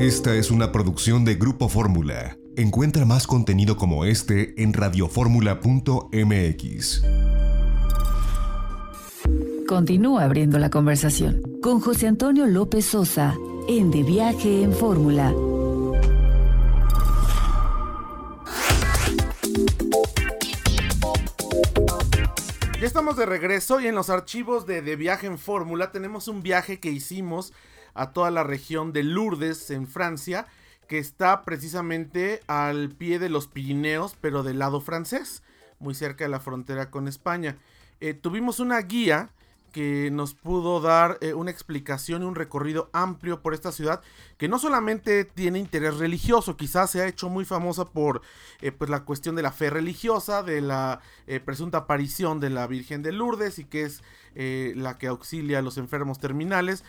Esta es una producción de Grupo Fórmula. Encuentra más contenido como este en radioformula.mx. Continúa abriendo la conversación con José Antonio López Sosa en De Viaje en Fórmula. Ya estamos de regreso y en los archivos de De Viaje en Fórmula tenemos un viaje que hicimos a toda la región de Lourdes en Francia, que está precisamente al pie de los Pirineos, pero del lado francés, muy cerca de la frontera con España. Eh, tuvimos una guía que nos pudo dar eh, una explicación y un recorrido amplio por esta ciudad que no solamente tiene interés religioso, quizás se ha hecho muy famosa por eh, pues la cuestión de la fe religiosa, de la eh, presunta aparición de la Virgen de Lourdes y que es la que auxilia a los enfermos terminales,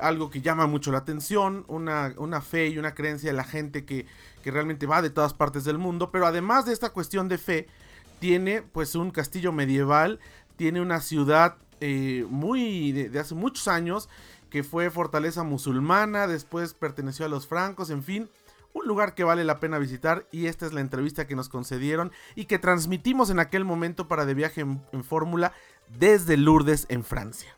algo que llama mucho la atención, una, una, fe y una creencia de la gente que, que realmente va de todas partes del mundo, pero además de esta cuestión de fe, tiene pues un castillo medieval, tiene una ciudad eh, muy de, hace muchos años, que fue fortaleza musulmana, después perteneció a los francos, en fin, un lugar que vale la pena visitar y esta es la entrevista que nos concedieron y que transmitimos en aquel momento para de viaje en fórmula desde Lourdes en Francia.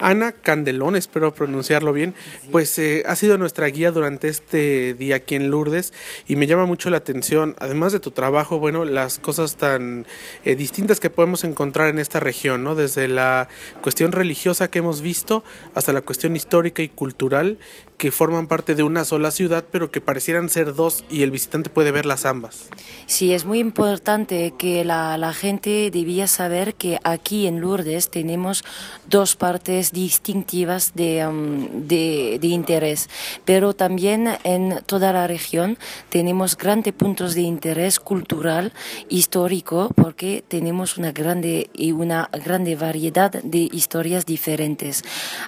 Ana Candelón, espero pronunciarlo bien, pues eh, ha sido nuestra guía durante este día aquí en Lourdes y me llama mucho la atención, además de tu trabajo, bueno, las cosas tan eh, distintas que podemos encontrar en esta región, ¿no? Desde la cuestión religiosa que hemos visto hasta la cuestión histórica y cultural que forman parte de una sola ciudad, pero que parecieran ser dos y el visitante puede verlas ambas. Sí, es muy importante que la, la gente debía saber que aquí en Lourdes tenemos dos partes distintivas de, um, de, de, interés, pero también en toda la región tenemos grandes puntos de interés cultural, histórico, porque tenemos una grande y una grande variedad de historias diferentes.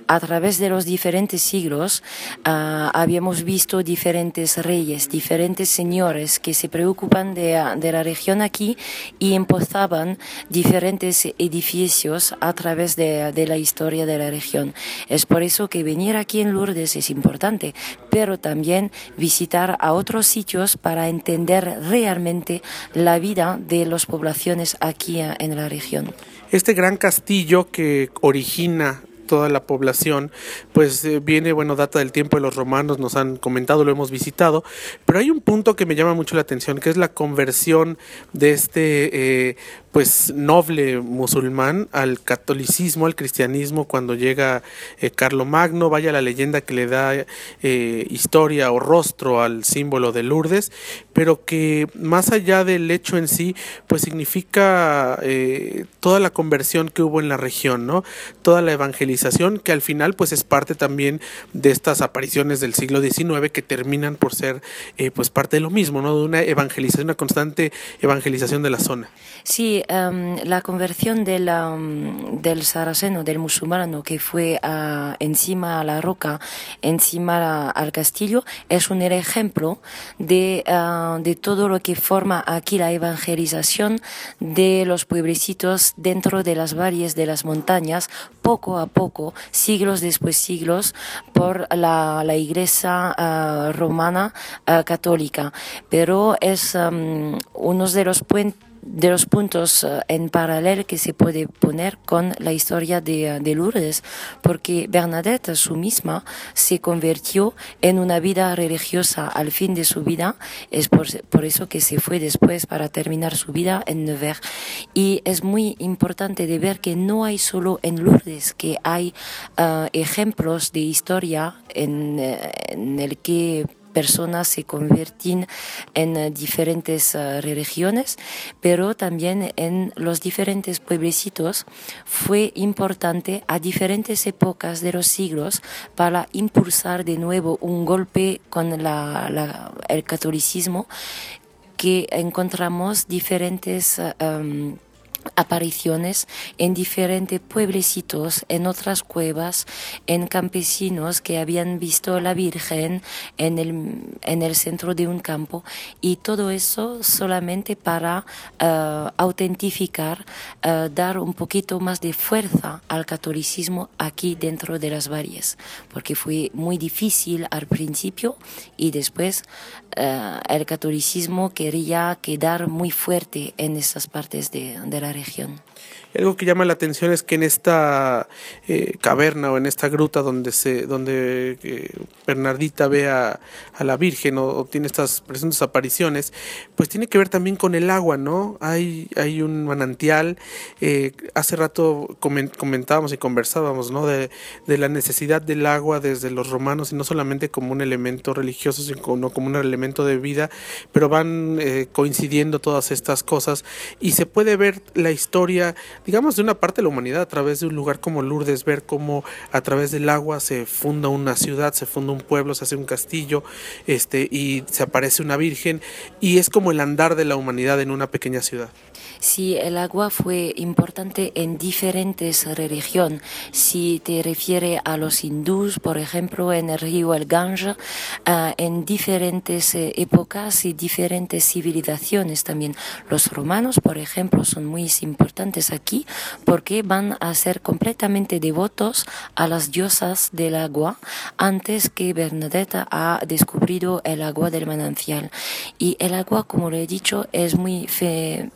A través de los diferentes siglos, Ah, habíamos visto diferentes reyes, diferentes señores que se preocupan de, de, la región aquí y empezaban diferentes edificios a través de, de, la historia de la región. Es por eso que venir aquí en Lourdes es importante, pero también visitar a otros sitios para entender realmente la vida de las poblaciones aquí en la región. Este gran castillo que origina toda la población, pues eh, viene, bueno, data del tiempo de los romanos, nos han comentado, lo hemos visitado, pero hay un punto que me llama mucho la atención, que es la conversión de este, eh, pues, noble musulmán al catolicismo, al cristianismo, cuando llega eh, Carlo Magno, vaya la leyenda que le da historia o rostro al símbolo de Lourdes, pero que más allá del hecho en sí, pues significa toda la conversión que hubo en la región, ¿no? Toda la evangelización que al final pues es parte también de estas apariciones del siglo XIX que terminan por ser eh, pues parte de lo mismo, ¿no? De una evangelización, una constante evangelización de la zona. Sí, em, la conversión de del saraceno, del musulmano que fue encima a la roca, encima al castillo, es un ejemplo de, ah, de todo lo que forma aquí la evangelización de los pueblecitos dentro de las valles de las montañas, poco a poco siglos después siglos, por la, Iglesia ah, romana ah, católica. Pero es um, uno de los puentes de los puntos eh, en paralelo que se puede poner con la historia de, eh, de, Lourdes, porque Bernadette, su misma, se convirtió en una vida religiosa al fin de su vida, es por, por eso que se fue después para terminar su vida en Nevers. Y es muy importante de ver que no hay solo en Lourdes, que hay uh, ejemplos de historia en, en el que personas se convierten en eh, diferentes uh, religiones, pero también en los diferentes pueblecitos fue importante a diferentes épocas de los siglos para impulsar de nuevo un golpe con el catolicismo que encontramos diferentes um, apariciones en diferentes pueblecitos, en otras cuevas, en campesinos que habían visto la Virgen en el, en el centro de un campo. Y todo eso solamente para uh, autentificar, uh, dar un poquito más de fuerza al catolicismo aquí dentro de las valles, porque fue muy difícil al principio y después uh, el catolicismo quería quedar muy fuerte en esas partes de, de la región. Algo que llama la atención es que en esta eh, caverna o en esta gruta donde se donde eh, Bernardita ve a, a la Virgen o, tiene estas presentes apariciones, pues tiene que ver también con el agua, ¿no? Hay, hay un manantial. Eh, hace rato comentábamos y conversábamos, ¿no? De, de, la necesidad del agua desde los romanos y no solamente como un elemento religioso, sino como un elemento de vida, pero van coincidiendo todas estas cosas y se puede ver la historia digamos, de una parte de la humanidad a través de un lugar como Lourdes, ver cómo a través del agua se funda una ciudad, se funda un pueblo, se hace un castillo, este, y se aparece una virgen, y es como el andar de la humanidad en una pequeña ciudad. Sí, el agua fue importante en diferentes religiones. Si te refiere a los hindús, por ejemplo, en el río el Ganges, uh, en diferentes eh, épocas y diferentes civilizaciones también. Los romanos, por ejemplo, son muy importantes aquí porque van a ser completamente devotos a las diosas del agua antes que Bernadetta ha descubrido el agua del manantial. Y el agua, como lo he dicho, es muy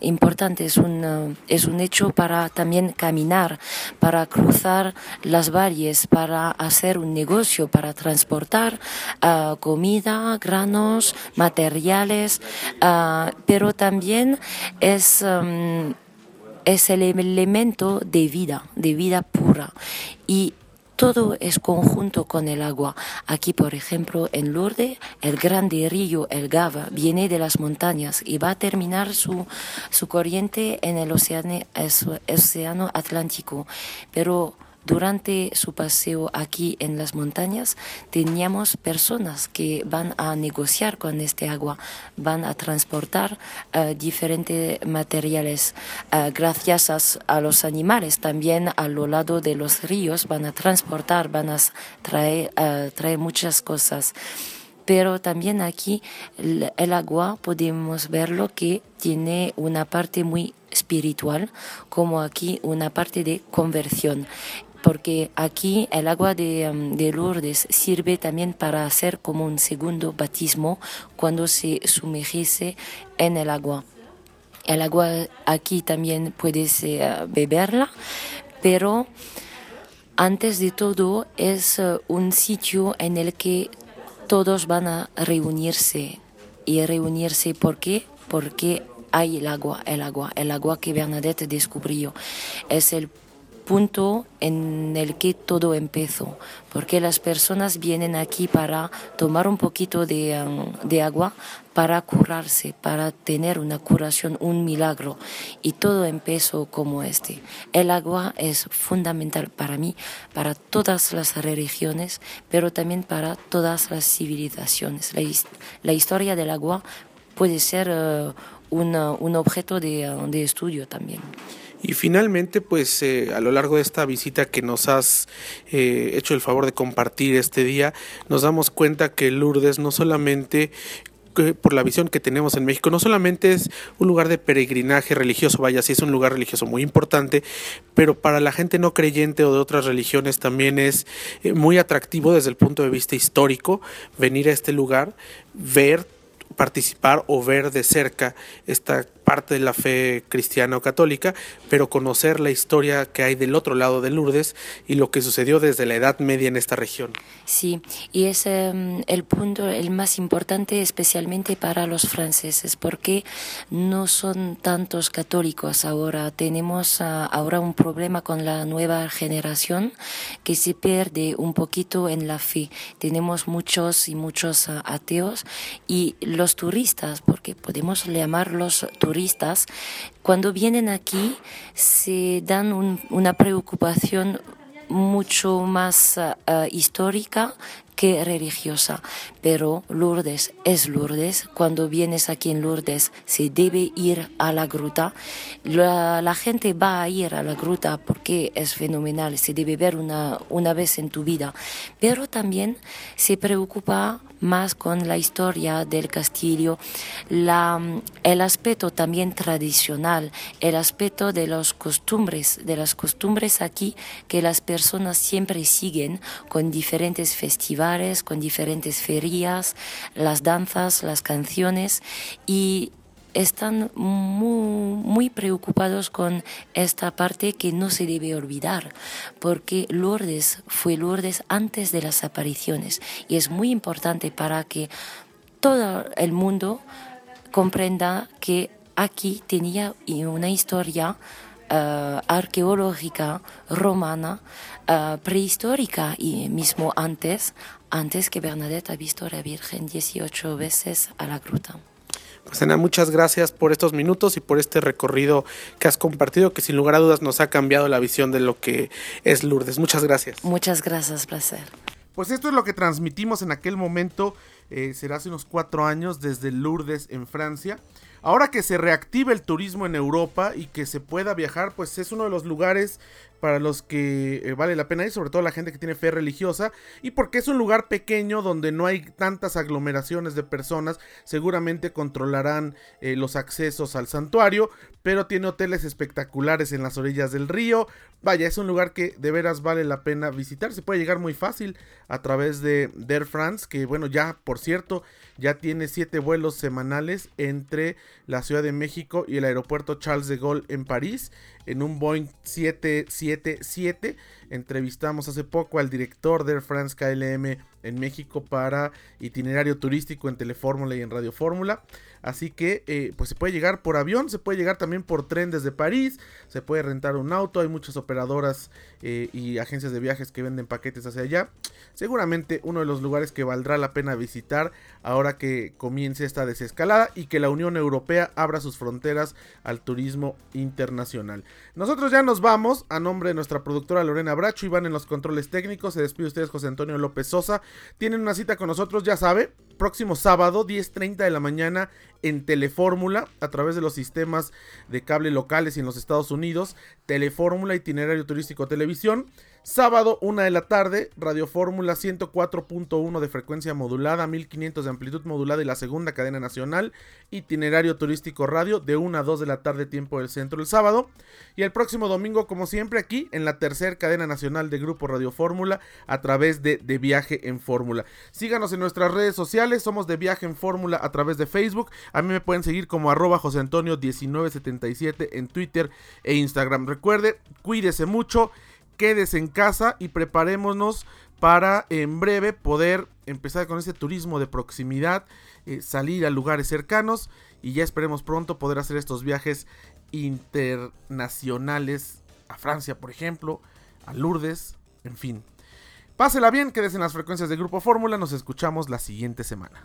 importante es un, es un hecho para también caminar, para cruzar las valles, para hacer un negocio, para transportar uh, comida, granos, materiales, uh, pero también es... Um, es el elemento de vida, de vida pura. Y todo es conjunto con el agua. Aquí, por ejemplo, en Lourdes, el grande río, el Gava, viene de las montañas y va a terminar su, su corriente en el océano, el océano Atlántico. Pero durante su paseo aquí en las montañas teníamos personas que van a negociar con este agua, van a transportar uh, diferentes materiales uh, gracias a, los animales. También a lo lado de los ríos van a transportar, van a traer, traer muchas cosas pero también aquí el, el, agua podemos verlo que tiene una parte muy espiritual, como aquí una parte de conversión porque aquí el agua um, de, Lourdes sirve también para hacer como un segundo batismo cuando se sumergice en el agua. El agua aquí también puedes uh, beberla, pero antes de todo es uh, un sitio en el que todos van a reunirse. ¿Y reunirse por qué? Porque hay el agua, el agua, el agua que Bernadette descubrió. Es el punto en el que todo empezó, porque las personas vienen aquí para tomar un poquito de, um, de, agua, para curarse, para tener una curación, un milagro, y todo empezó como este. El agua es fundamental para mí, para todas las religiones, pero también para todas las civilizaciones. La, historia del agua puede ser uh, un objeto de, uh, de estudio también. Y finalmente, pues eh, a lo largo de esta visita que nos has eh, hecho el favor de compartir este día, nos damos cuenta que Lourdes no solamente por la visión que tenemos en México, no solamente es un lugar de peregrinaje religioso, vaya, sí es un lugar religioso muy importante, pero para la gente no creyente o de otras religiones también es eh, muy atractivo desde el punto de vista histórico venir a este lugar, ver participar o ver de cerca esta parte de la fe cristiana o católica, pero conocer la historia que hay del otro lado de Lourdes y lo que sucedió desde la Edad Media en esta región. Sí, y es em, el punto el más importante especialmente para los franceses, porque no son tantos católicos ahora. Tenemos uh, ahora un problema con la nueva generación que se pierde un poquito en la fe. Tenemos muchos y muchos uh, ateos y los turistas, porque podemos llamarlos turistas, cuando vienen aquí se dan una preocupación mucho más uh, histórica que religiosa. Pero Lourdes es Lourdes. Cuando vienes aquí en Lourdes se debe ir a la gruta. La, la gente va a ir a la gruta porque es fenomenal, se debe ver una, una vez en tu vida. Pero también se preocupa más con la historia del castillo, el aspecto también tradicional, el aspecto de las costumbres, de las costumbres aquí que las personas siempre siguen con diferentes festivales, con diferentes ferias, las danzas, las canciones y están muy, preocupados con esta parte que no se debe olvidar, porque Lourdes fue Lourdes antes de las apariciones y es muy importante para que todo el mundo comprenda que aquí tenía una historia uh, arqueológica romana, uh, prehistórica y mismo antes, antes que Bernadette ha visto a la Virgen 18 veces a la gruta. Pues Ana, muchas gracias por estos minutos y por este recorrido que has compartido, que sin lugar a dudas nos ha cambiado la visión de lo que es Lourdes. Muchas gracias. Muchas gracias, placer. Pues esto es lo que transmitimos en aquel momento, eh, será hace unos cuatro años, desde Lourdes en Francia. Ahora que se reactive el turismo en Europa y que se pueda viajar, pues es uno de los lugares para los que eh, vale la pena ir, sobre todo la gente que tiene fe religiosa, y porque es un lugar pequeño donde no hay tantas aglomeraciones de personas, seguramente controlarán eh, los accesos al santuario, pero tiene hoteles espectaculares en las orillas del río. Vaya, es un lugar que de veras vale la pena visitar. Se puede llegar muy fácil a través de Air France, que bueno, ya por cierto, ya tiene siete vuelos semanales entre la Ciudad de México y el aeropuerto Charles de Gaulle en París en un Boeing 777. Entrevistamos hace poco al director de Air France KLM en México para itinerario turístico en Telefórmula y en Radio Fórmula. Así que eh, pues se puede llegar por avión, se puede llegar también por tren desde París, se puede rentar un auto, hay muchas operadoras eh, y agencias de viajes que venden paquetes hacia allá. Seguramente uno de los lugares que valdrá la pena visitar ahora que comience esta desescalada y que la Unión Europea abra sus fronteras al turismo internacional. Nosotros ya nos vamos, a nombre de nuestra productora Lorena Bracho, van en los controles técnicos, se despide ustedes José Antonio López Sosa, tienen una cita con nosotros, ya sabe, próximo sábado 10.30 de la mañana en Telefórmula a través de los sistemas de cable locales y en los Estados Unidos, Telefórmula, Itinerario Turístico Televisión. Sábado, 1 de la tarde, Radio Fórmula 104.1 de frecuencia modulada, 1500 de amplitud modulada y la segunda cadena nacional. Itinerario turístico radio de 1 a 2 de la tarde, tiempo del centro el sábado. Y el próximo domingo, como siempre, aquí en la tercera cadena nacional de Grupo Radio Fórmula a través de De Viaje en Fórmula. Síganos en nuestras redes sociales, somos De Viaje en Fórmula a través de Facebook. A mí me pueden seguir como arroba José Antonio 1977 en Twitter e Instagram. Recuerde, cuídese mucho quédese en casa y preparémonos para en breve poder empezar con ese turismo de proximidad, eh, salir a lugares cercanos y ya esperemos pronto poder hacer estos viajes internacionales a Francia, por ejemplo, a Lourdes, en fin. Pásela bien, quédese en las frecuencias de Grupo Fórmula, nos escuchamos la siguiente semana.